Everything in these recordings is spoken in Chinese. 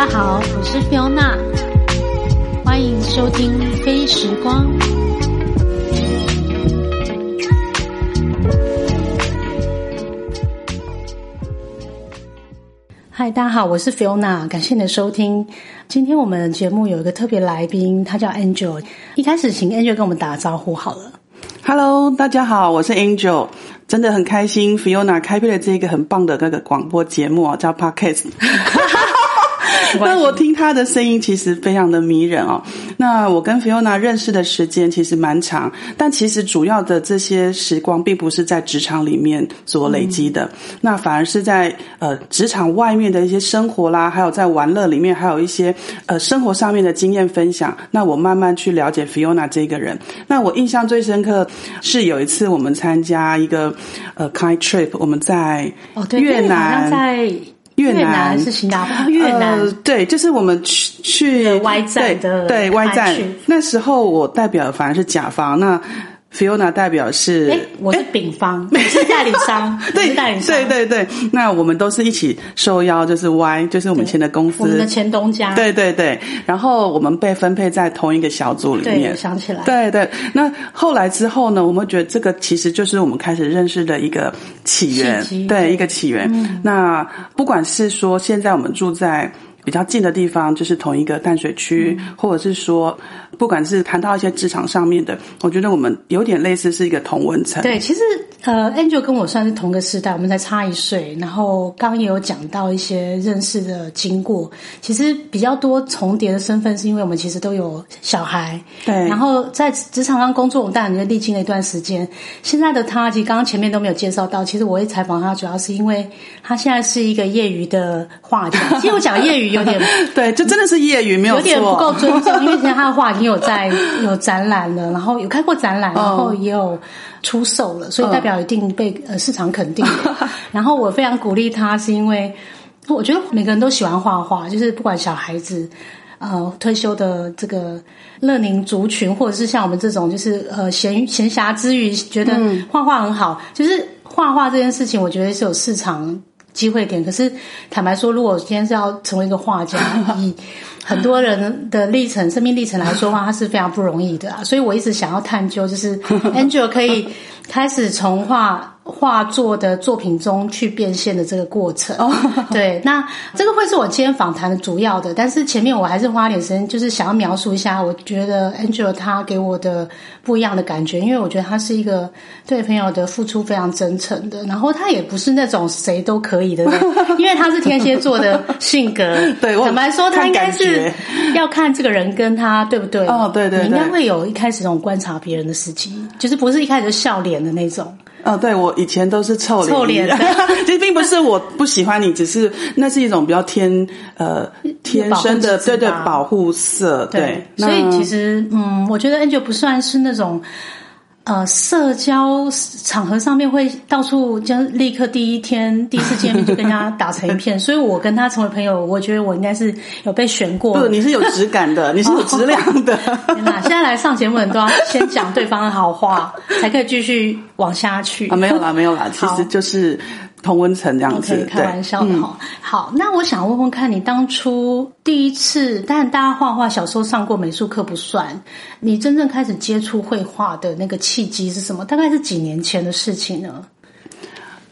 家好，我是 Fiona，欢迎收听《飞时光》。嗨，大家好，我是 Fiona，感谢你的收听。今天我们节目有一个特别来宾，他叫 Angel。一开始请 Angel 跟我们打招呼好了。Hello，大家好，我是 Angel，真的很开心，Fiona 开辟了这个很棒的那个广播节目啊，叫 Podcast。那我听他的声音其实非常的迷人哦。那我跟 Fiona 认识的时间其实蛮长，但其实主要的这些时光并不是在职场里面所累积的，那反而是在呃职场外面的一些生活啦，还有在玩乐里面，还有一些呃生活上面的经验分享。那我慢慢去了解 Fiona 这个人。那我印象最深刻是有一次我们参加一个呃 Kind Trip，我们在越南。在越南南是新加坡？越南、呃，对，就是我们去去 Y 站的对对 Y 站，那时候我代表反而是甲方，那 Fiona 代表是哎，我是丙方，我是代理商，对代理商，对对对，那我们都是一起受邀，就是 Y，就是我们签的公司，我们的前东家，对对对，然后我们被分配在同一个小组里对，面。我。想起来，对对，那后来之后呢？我们觉得这个其实就是我们开始认识的一个起源，对对一个起源。那不管是说现在我们住在比较近的地方，就是同一个淡水区，或者是说，不管是谈到一些职场上面的，我觉得我们有点类似是一个同文层。对，其实呃，Angel 跟我算是同个时代，我们才差一岁。然后刚刚也有讲到一些认识的经过，其实比较多重叠的身份，是因为我们其实都有小孩。对然后在职场上工作，我们当然就历经了一段时间。现在的他，其实刚刚前面都没有介绍到，其实我会采访他，主要是因为他现在是一个业余的画家。其实我讲业余有点 对，就真的是业余，没有有点不够尊重，因为现在他的画已经有在 有展览了，然后有开过展览，然后也有出售了，所以代表一定被呃市场肯定。然后我非常鼓励他，是因为我觉得每个人都喜欢画画，就是不管小孩子。呃，退休的这个乐龄族群，或者是像我们这种，就是呃闲闲暇之余觉得画画很好，就是画画这件事情，我觉得是有市场机会点。可是坦白说，如果今天是要成为一个画家，以 很多人的历程、生命历程来说的话，它是非常不容易的啊。所以我一直想要探究，就是 Angel 可以开始从画画作的作品中去变现的这个过程。对，那这个会是我今天访谈的主要的，但是前面我还是花点时间，就是想要描述一下，我觉得 Angel 他给我的不一样的感觉，因为我觉得他是一个对朋友的付出非常真诚的，然后他也不是那种谁都可以的人，因为他是天蝎座的性格。对我坦白说，他应该是要看这个人跟他对不对。哦对对你应该会有一开始那种观察别人的时期，就是不是一开始就笑脸的那种。哦，对，我以前都是臭脸，臭脸的。其实并不是我不喜欢你，只是那是一种比较天呃天生的对对保护色，对，所以其实嗯，我觉得 Angel 不算是那种。呃，社交场合上面会到处就立刻第一天第一次见面就跟人家打成一片，所以我跟他成为朋友，我觉得我应该是有被选过。不，你是有质感的，你是有质量的。天哪！现在来上节目的人都要先讲对方的好话，才可以继续往下去啊，没有啦，没有啦，其实就是同温层这样子开玩笑的哈、好，那我想问问看你当初第一次，当然大家画画小时候上过美术课不算，你真正开始接触绘画的那个契机是什么？大概是几年前的事情呢？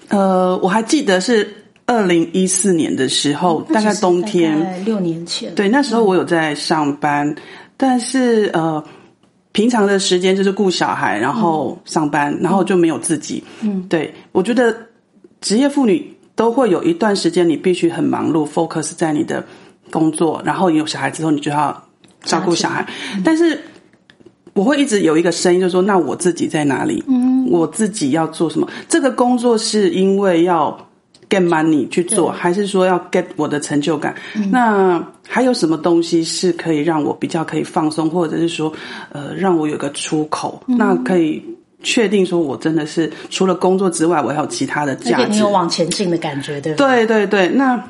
呃，我还记得是二零一四年的时候，大概冬天，六年前。对，那时候我有在上班，但是呃，平常的时间就是顾小孩，然后上班，然后就没有自己。嗯，对，我觉得职业妇女都会有一段时间，你必须很忙碌，focus 在你的工作，然后有小孩之后，你就要照顾小孩，但是。我会一直有一个声音，就是说，那我自己在哪里？嗯，我自己要做什么？这个工作是因为要 get money 去做，还是说要 get 我的成就感？那还有什么东西是可以让我比较可以放松，或者是说，呃，让我有个出口？那可以确定说我真的是除了工作之外，我还有其他的而价值你有。往前进的感觉，对不对？对对对，那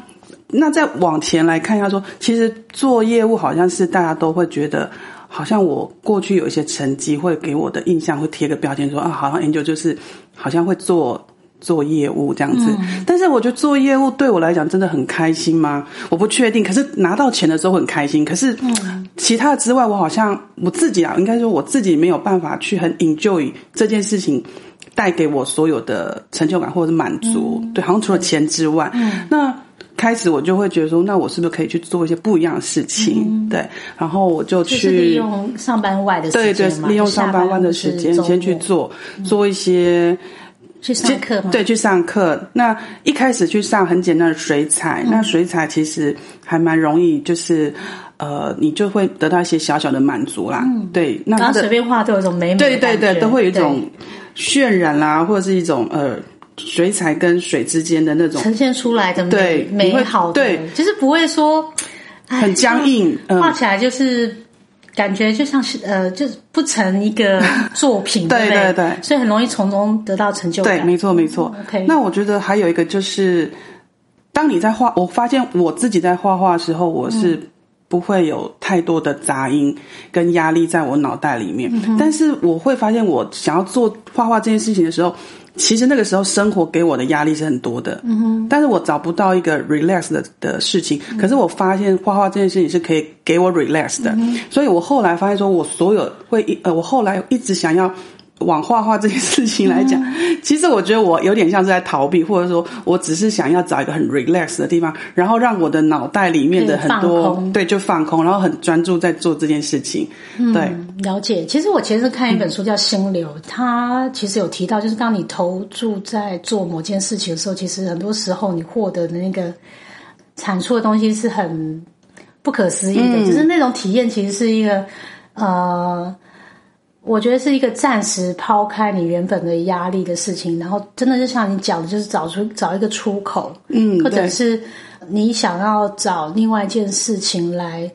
那再往前来看一下说，其实做业务好像是大家都会觉得。好像我过去有一些成绩，会给我的印象会贴个标签说啊，好像 Angel 就是好像会做做业务这样子。但是我觉得做业务对我来讲真的很开心吗？我不确定。可是拿到钱的时候很开心。可是其他的之外，我好像我自己啊，应该说我自己没有办法去很 enjoy 这件事情带给我所有的成就感或者是满足。对，好像除了钱之外，那。开始我就会觉得说，那我是不是可以去做一些不一样的事情？对，然后我就去利用上班外的对对，利用上班外的时间先去做做一些去上课对，去上课。那一开始去上很简单的水彩，那水彩其实还蛮容易，就是呃，你就会得到一些小小的满足啦。对，那随便画都有一种美美，对对对，都会有一种渲染啦，或者是一种呃。水彩跟水之间的那种呈现出来的美美好，对，其实不会说很僵硬，画起来就是感觉就像是呃，就是不成一个 作品，对对对，所以很容易从中得到成就感。对，没错没错。OK，那我觉得还有一个就是，当你在画，我发现我自己在画画的时候，我是不会有太多的杂音跟压力在我脑袋里面，但是我会发现我想要做画画这件事情的时候。其实那个时候生活给我的压力是很多的，但是我找不到一个 relax 的的事情。可是我发现画画这件事情是可以给我 relax 的，所以我后来发现说，我所有会一呃，我后来一直想要。往画画这件事情来讲，其实我觉得我有点像是在逃避，或者说我只是想要找一个很 relax 的地方，然后让我的脑袋里面的很多对就放空，然后很专注在做这件事情。对，了解。其实我前次看一本书叫《心流》，它其实有提到，就是当你投注在做某件事情的时候，其实很多时候你获得的那个产出的东西是很不可思议的，就是那种体验其实是一个呃。我觉得是一个暂时抛开你原本的压力的事情，然后真的就像你讲的，就是找出找一个出口，嗯，或者是你想要找另外一件事情来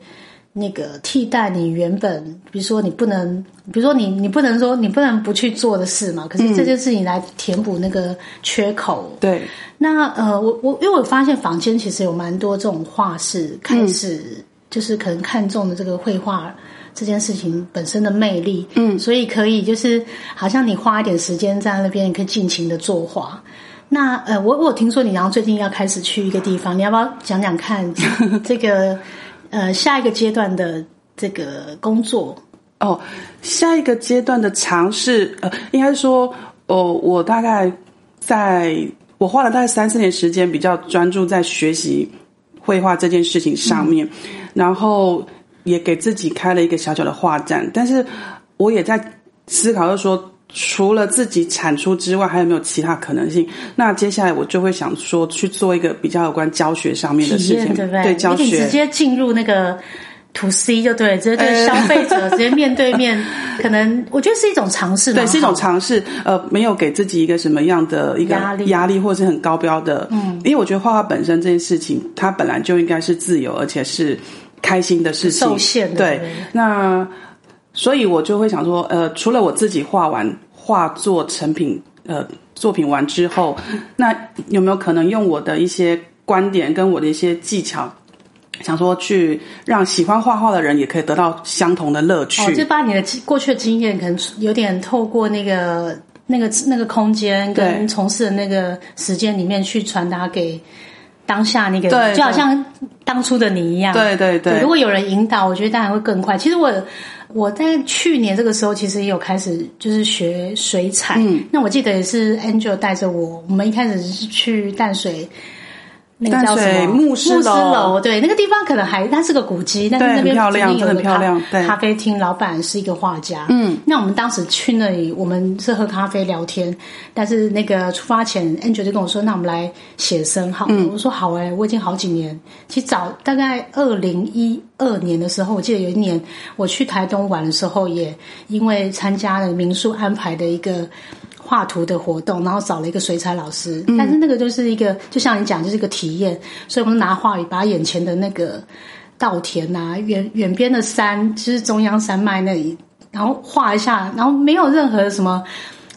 那个替代你原本，比如说你不能，比如说你你不能说你不能不去做的事嘛，可是这件事情来填补那个缺口。对，那呃，我我因为我发现房间其实有蛮多这种画室开始，就是可能看中的这个绘画。这件事情本身的魅力，嗯，所以可以就是好像你花一点时间在那边，你可以尽情的作画。那呃，我我听说你然后最近要开始去一个地方，你要不要讲讲看这个 呃下一个阶段的这个工作？哦，下一个阶段的尝试，呃，应该说，哦，我大概在我花了大概三四年时间，比较专注在学习绘画这件事情上面，然后。也给自己开了一个小小的画展，但是我也在思考，就是说，除了自己产出之外，还有没有其他可能性？那接下来我就会想说，去做一个比较有关教学上面的事情，对不对？对，教学直接进入那个 to C 就对，直接对 消费者直接面对面，可能我觉得是一种尝试，对，是一种尝试。呃，没有给自己一个什么样的一个压力，压力或者是很高标的，嗯，因为我觉得画画本身这件事情，它本来就应该是自由，而且是。开心的事情，受限对，那所以我就会想说，呃，除了我自己画完画作成品，呃，作品完之后，那有没有可能用我的一些观点跟我的一些技巧，想说去让喜欢画画的人也可以得到相同的乐趣？就把你的过去的经验，可能有点透过那个那个那个空间跟从事的那个时间里面去传达给。当下那个，就好像当初的你一样。对对对。如果有人引导，我觉得当然会更快。其实我我在去年这个时候，其实也有开始就是学水彩。嗯。那我记得也是 Angel 带着我，我们一开始是去淡水。那个叫什么牧师楼？对，那个地方可能还它是个古迹，但是那边曾经有个咖咖啡厅，老板是一个画家。嗯，那我们当时去那里，我们是喝咖啡聊天，但是那个出发前，Angel 就跟我说：“那我们来写生好。”我说：“好哎，我已经好几年，其实早大概二零一二年的时候，我记得有一年我去台东玩的时候，也因为参加了民宿安排的一个。”画图的活动，然后找了一个水彩老师，但是那个就是一个，就像你讲，就是一个体验。所以我们拿画笔把眼前的那个稻田啊，远远边的山，就是中央山脉那里，然后画一下，然后没有任何什么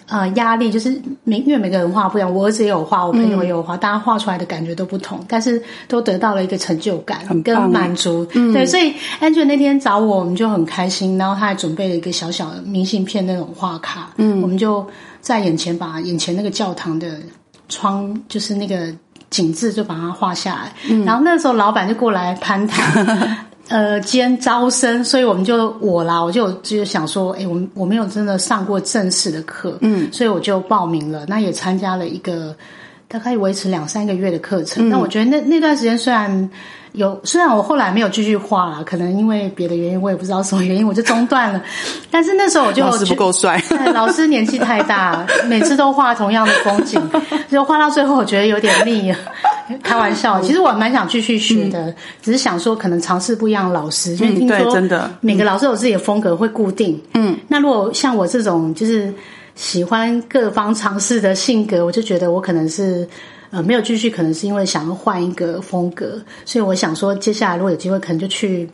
呃压力，就是每因为每个人画不一样，我儿子也有画，我朋友也有画，大家画出来的感觉都不同，但是都得到了一个成就感跟满足。对，所以 Angel 那天找我，我们就很开心，然后他还准备了一个小小的明信片那种画卡，嗯，我们就。在眼前把眼前那个教堂的窗，就是那个景致，就把它画下来。然后那时候老板就过来攀谈，呃，兼招生，所以我们就我啦，我就就想说，哎，我我没有真的上过正式的课，嗯，所以我就报名了，那也参加了一个大概维持两三个月的课程。那我觉得那那段时间虽然。有，虽然我后来没有继续画了，可能因为别的原因，我也不知道什么原因，我就中断了。但是那时候我就老师不够帅，老师年纪太大，每次都画同样的风景，就画到最后我觉得有点腻。开玩笑，其实我蛮想继续学的，只是想说可能尝试不一样的老师，因为听说真的每个老师有自己的风格，会固定。嗯，那如果像我这种就是喜欢各方尝试的性格，我就觉得我可能是。呃，没有继续，可能是因为想要换一个风格，所以我想说，接下来如果有机会，可能就去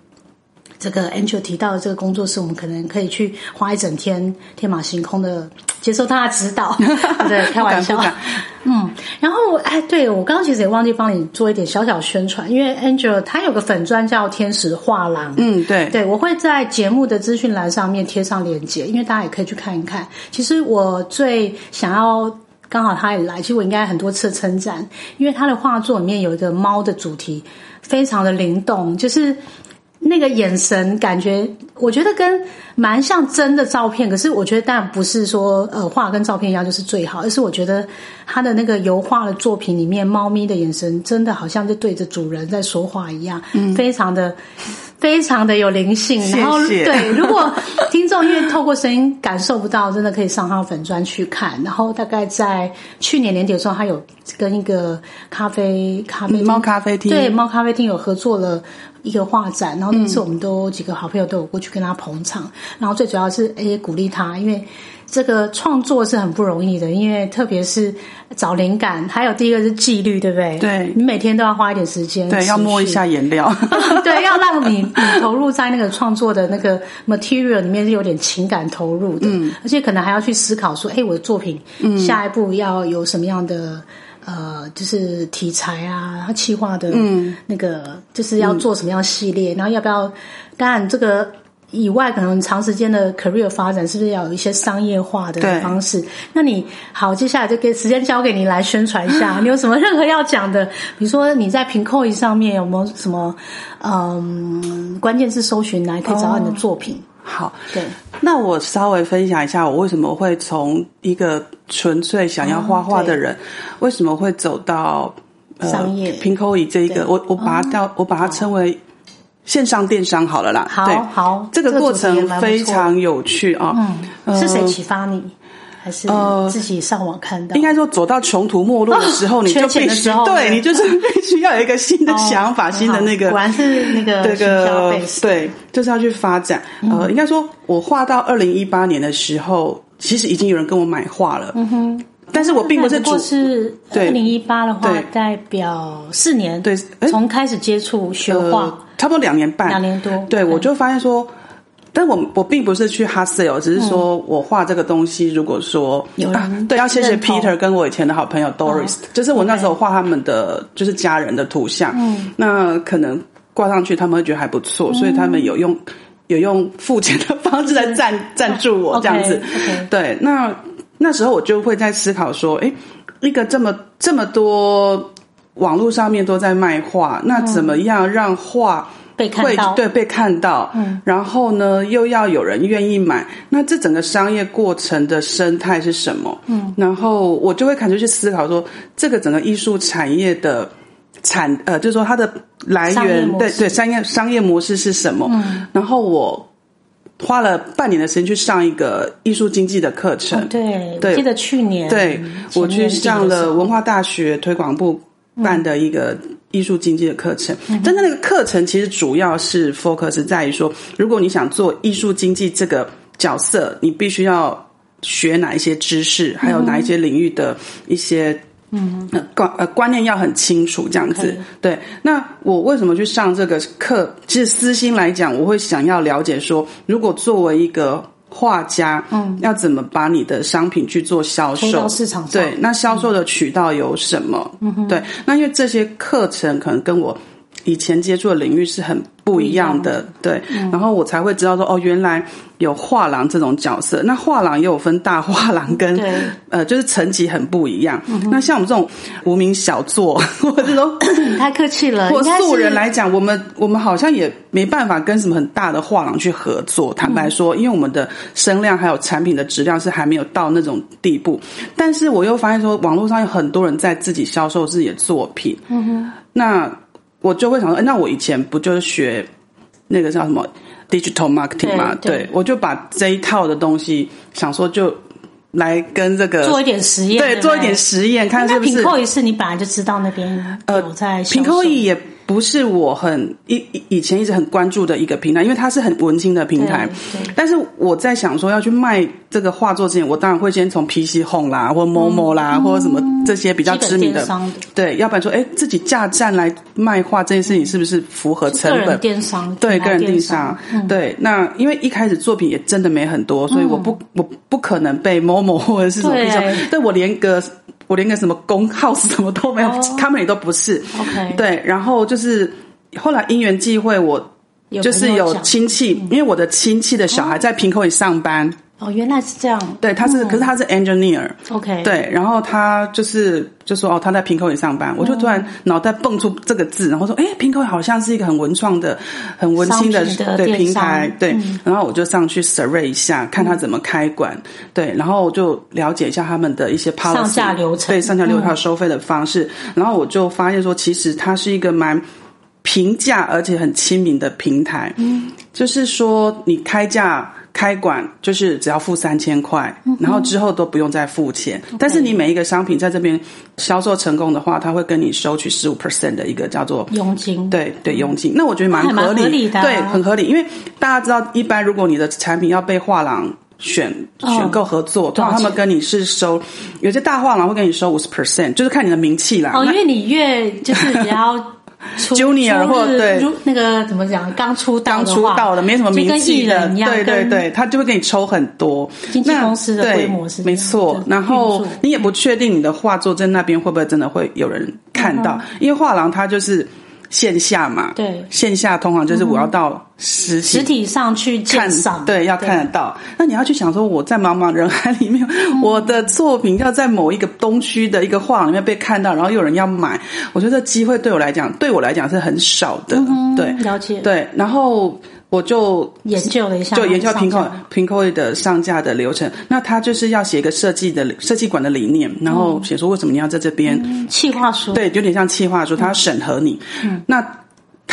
这个 Angel 提到的这个工作室，我们可能可以去花一整天天马行空的接受他的指导，对，开玩笑。嗯，然后哎，对我刚刚其实也忘记帮你做一点小小宣传，因为 Angel 他有个粉砖叫天使画廊，嗯，对，对我会在节目的资讯栏上面贴上链接，因为大家也可以去看一看。其实我最想要。刚好他也来，其实我应该很多次称赞，因为他的画作里面有一个猫的主题，非常的灵动，就是那个眼神感觉，我觉得跟蛮像真的照片。可是我觉得当然不是说呃画跟照片一样就是最好，而是我觉得他的那个油画的作品里面，猫咪的眼神真的好像就对着主人在说话一样，非常的。非常的有灵性，然后对，如果听众因为透过声音感受不到，真的可以上他的粉专去看。然后大概在去年年底的时候，他有跟一个咖啡咖啡猫咖啡厅对猫咖啡厅有合作了一个画展，然后那次我们都几个好朋友都有过去跟他捧场，然后最主要是也鼓励他，因为。这个创作是很不容易的，因为特别是找灵感，还有第一个是纪律，对不对？对，你每天都要花一点时间，对，要摸一下颜料，对，要让你你投入在那个创作的那个 material 里面是有点情感投入的，嗯，而且可能还要去思考说，哎，我的作品下一步要有什么样的呃，就是题材啊，它企划的，嗯，那个就是要做什么样系列，然后要不要？当然这个。以外，可能长时间的 career 发展是不是要有一些商业化的方式？那你好，接下来就给时间交给你来宣传一下，你有什么任何要讲的？比如说你在平扣上面有没有什么嗯关键字搜寻来可以找到你的作品？好，对，那我稍微分享一下，我为什么会从一个纯粹想要画画的人，为什么会走到商业平扣椅这一个？我我把它叫我把它称为。线上电商好了啦，好，好，这个过程非常有趣啊。嗯，是谁启发你？还是自己上网看到？应该说走到穷途末路的时候，你就必须对你就是 必须要有一个新的想法，新的那个果然是那个这个对，就是要去发展。呃，应该说我画到二零一八年的时候，其实已经有人跟我买画了。嗯哼。但是我并不是主是二零一八的话，代表四年，对，从开始接触学画，差不多两年半，两年多。对，我就发现说，但我我并不是去 hustle，只是说我画这个东西，如果说有人对，要谢谢 Peter 跟我以前的好朋友 Doris，就是我那时候画他们的就是家人的图像，嗯，那可能挂上去他们会觉得还不错，所以他们有用有用付钱的方式来赞赞助我这样子，对，那。那时候我就会在思考说，哎，一个这么这么多网络上面都在卖画，那怎么样让画被看到？对，被看到。嗯，然后呢，又要有人愿意买，那这整个商业过程的生态是什么？嗯，然后我就会开始去思考说，这个整个艺术产业的产呃，就是说它的来源，对对，商业商业模式是什么？嗯，然后我。花了半年的时间去上一个艺术经济的课程。对，记得去年，对我去上了文化大学推广部办的一个艺术经济的课程。但是那个课程其实主要是 focus 在于说，如果你想做艺术经济这个角色，你必须要学哪一些知识，还有哪一些领域的一些。嗯，观呃观念要很清楚，这样子。对，那我为什么去上这个课？其实私心来讲，我会想要了解说，如果作为一个画家，嗯，要怎么把你的商品去做销售？市场上，对，那销售的渠道有什么？嗯，对，那因为这些课程可能跟我以前接触的领域是很不一样的，对，然后我才会知道说，哦，原来有画廊这种角色。那画廊也有分大画廊跟呃，就是层级很不一样。那像我们这种无名小作，或者说 太客气了，或素人来讲，我们我们好像也没办法跟什么很大的画廊去合作。坦白说，因为我们的声量还有产品的质量是还没有到那种地步。但是我又发现说，网络上有很多人在自己销售自己的作品。嗯哼，那。我就会想说，那我以前不就是学那个叫什么 digital marketing 嘛？对，我就把这一套的东西，想说就来跟这个做一点实验，对，做一点实验，看是不是。品扣一次，你本来就知道那边呃在品扣一也。不是我很以以前一直很关注的一个平台，因为它是很文青的平台。但是我在想说要去卖这个画作之前，我当然会先从 PC Home 啦，或某某啦，或者什么这些比较知名的，对，要不然说，哎，自己架站来卖画这件事情是不是符合成本？电商对，个人电商对。那因为一开始作品也真的没很多，所以我不我不可能被某某或者是什么比较，对我连个。我连个什么工号 什么都没有，他们也都不是。OK，对，然后就是后来因缘际会，我就是有亲戚，因为我的亲戚的小孩在平口里上班。哦，原来是这样。对，他是，可是他是 engineer。OK。对，然后他就是就说哦，他在平口里上班，我就突然脑袋蹦出这个字，然后说，哎，平口好像是一个很文创的、很文青的对平台，对。然后我就上去 survey 一下，看他怎么开馆，对，然后就了解一下他们的一些 policy 上下流程，对，上下流程收费的方式。然后我就发现说，其实它是一个蛮平价而且很亲民的平台。嗯，就是说你开价。开馆就是只要付三千块，然后之后都不用再付钱。但是你每一个商品在这边销售成功的话，他会跟你收取十五 percent 的一个叫做佣金。对对，佣金。那我觉得蛮合理的，对，很合理。因为大家知道，一般如果你的产品要被画廊选选购合作，通常他们跟你是收，有些大画廊会跟你收五十 percent，就是看你的名气啦。哦，因为你越就是只要。Junior 或对那个怎么讲？刚出道刚出道的没什么名气的，对对对，他就会给你抽很多。经纪公司的规模是没错。然后你也不确定你的画作在那边会不会真的会有人看到，因为画廊它就是。线下嘛，对，线下通常就是我要到实实体上去看，对，要看得到。那你要去想说，我在茫茫人海里面，我的作品要在某一个东区的一个画廊里面被看到，然后有人要买，我觉得机会对我来讲，对我来讲是很少的。对，了解。对，然后。我就研究了一下，就研究平口平口的上架的流程。那他就是要写一个设计的设计馆的理念，然后写说为什么你要在这边企划书，对，有点像企划书，他要审核你。嗯那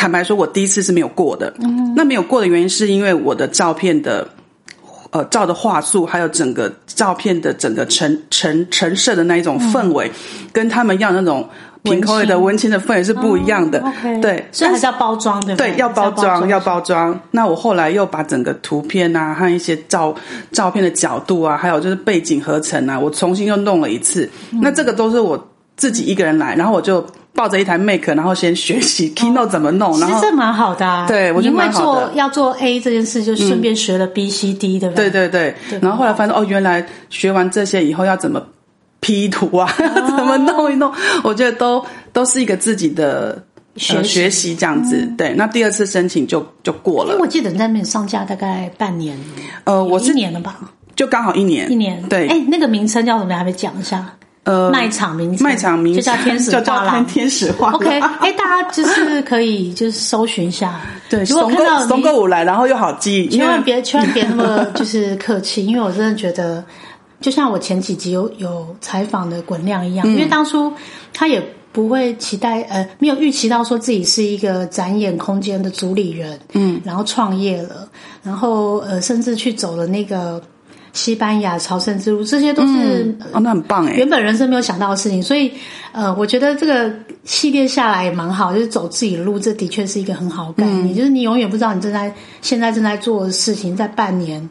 坦白说，我第一次是没有过的。嗯那没有过的原因是因为我的照片的呃照的画素，还有整个照片的整个陈陈陈设的那一种氛围，跟他们要那种。平口里的温馨的氛围是不一样的，对，所以还是要包装，对对？要包装，要包装。那我后来又把整个图片啊和一些照照片的角度啊，还有就是背景合成啊，我重新又弄了一次。那这个都是我自己一个人来，然后我就抱着一台 Make，然后先学习 Keynote 怎么弄。其实这蛮好的，啊对，我觉得蛮好的。要做 A 这件事，就顺便学了 B、C、D，对不对？对对对。然后后来发现哦，原来学完这些以后要怎么？P 图啊，怎么弄一弄？我觉得都都是一个自己的学学习这样子。对，那第二次申请就就过了。因为我记得你在那边上架大概半年，呃，我是一年了吧？就刚好一年，一年。对，哎，那个名称叫什么？还没讲一下。呃，卖场名卖场名就叫天使 画廊，天使画。OK，哎，大家就是可以就是搜寻一下。对，如果看到松歌舞来，然后又好记，千万别千万别那么就是客气，因为我真的觉得。就像我前几集有有采访的滚亮一样，因为当初他也不会期待，呃，没有预期到说自己是一个展演空间的主理人，嗯，然后创业了，然后呃，甚至去走了那个西班牙朝圣之路，这些都是哦，那很棒哎，原本人生没有想到的事情，所以呃，我觉得这个系列下来也蛮好，就是走自己的路，这的确是一个很好概念，就是你永远不知道你正在现在正在做的事情，在半年。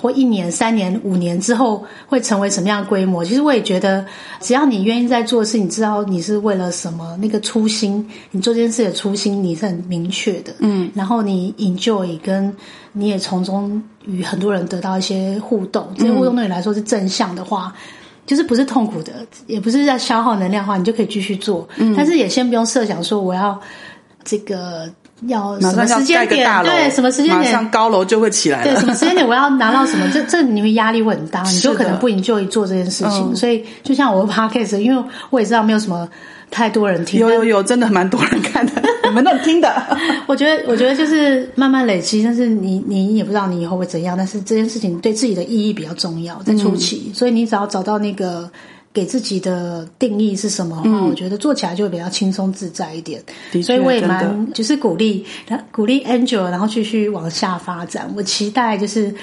或一年、三年、五年之后会成为什么样的规模？其实我也觉得，只要你愿意在做的事，你知道你是为了什么，那个初心，你做这件事的初心你是很明确的。嗯，然后你 enjoy，跟你也从中与很多人得到一些互动，这些互动对你来说是正向的话，就是不是痛苦的，也不是在消耗能量的话，你就可以继续做。嗯，但是也先不用设想说我要这个。要什么时间点对，什么时间马点上高楼就会起来对，什。么时间点我要拿到什么？这这你会压力会很大，你就可能不 enjoy 做这件事情。嗯所以就像我的 podcast，因为我也知道没有什么太多人听，有有有，真的蛮多人看的，你们都听的。我觉得，我觉得就是慢慢累积，但是你你也不知道你以后会怎样，但是这件事情对自己的意义比较重要，在初嗯期，所以你只要找到那个给自己的定义是什么我觉得做起来就会比较轻松自在一点。所以我也蛮就是鼓励鼓励 Angel，然后继续往下发展。我期待就是。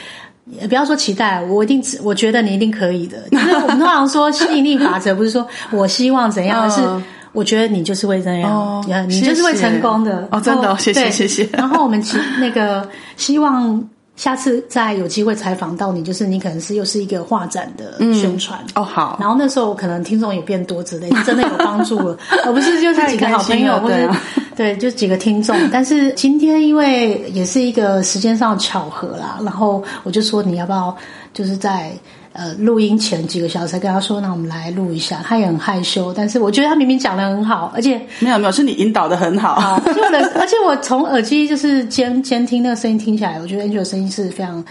也不要说期待，我一定，我觉得你一定可以的。就是我们通常说吸引力法则，不是说我希望怎样，而是嗯我觉得你就是会这样，哦你就是会成功的。哦真的哦谢谢谢谢然后我们期 那个希望下次再有机会采访到你，就是你可能是又是一个画展的宣传。哦，好，然后那时候可能听众也变多之类，真的有帮助了，而不是就是几个好朋友或者对啊。对，就几个听众。但是今天因为也是一个时间上的巧合啦，然后我就说你要不要就是在呃录音前几个小时才跟他说，那我们来录一下。他也很害羞，但是我觉得他明明讲的很好，而且没有没有，是你引导的很好。好，而且我的，而且我从耳机就是监监听那个声音听起来，我觉得 Angel 的声音是非常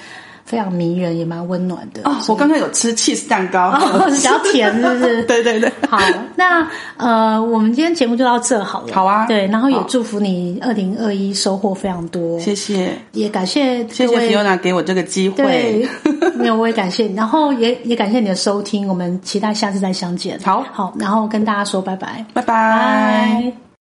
非常迷人，也蛮温暖的。哦，我刚刚有吃 cheese 蛋糕，哦，比较甜，是不是？对对对，好，那呃，我们今天节目就到这好了。好啊对，然后也祝福你二零二一收获非常多，谢谢也感谢谢谢各位 Fiona 给我这个机会对。，没有，我也感谢你，然后也也感谢你的收听，我们期待下次再相见。好好，然后跟大家说拜拜，拜拜。拜。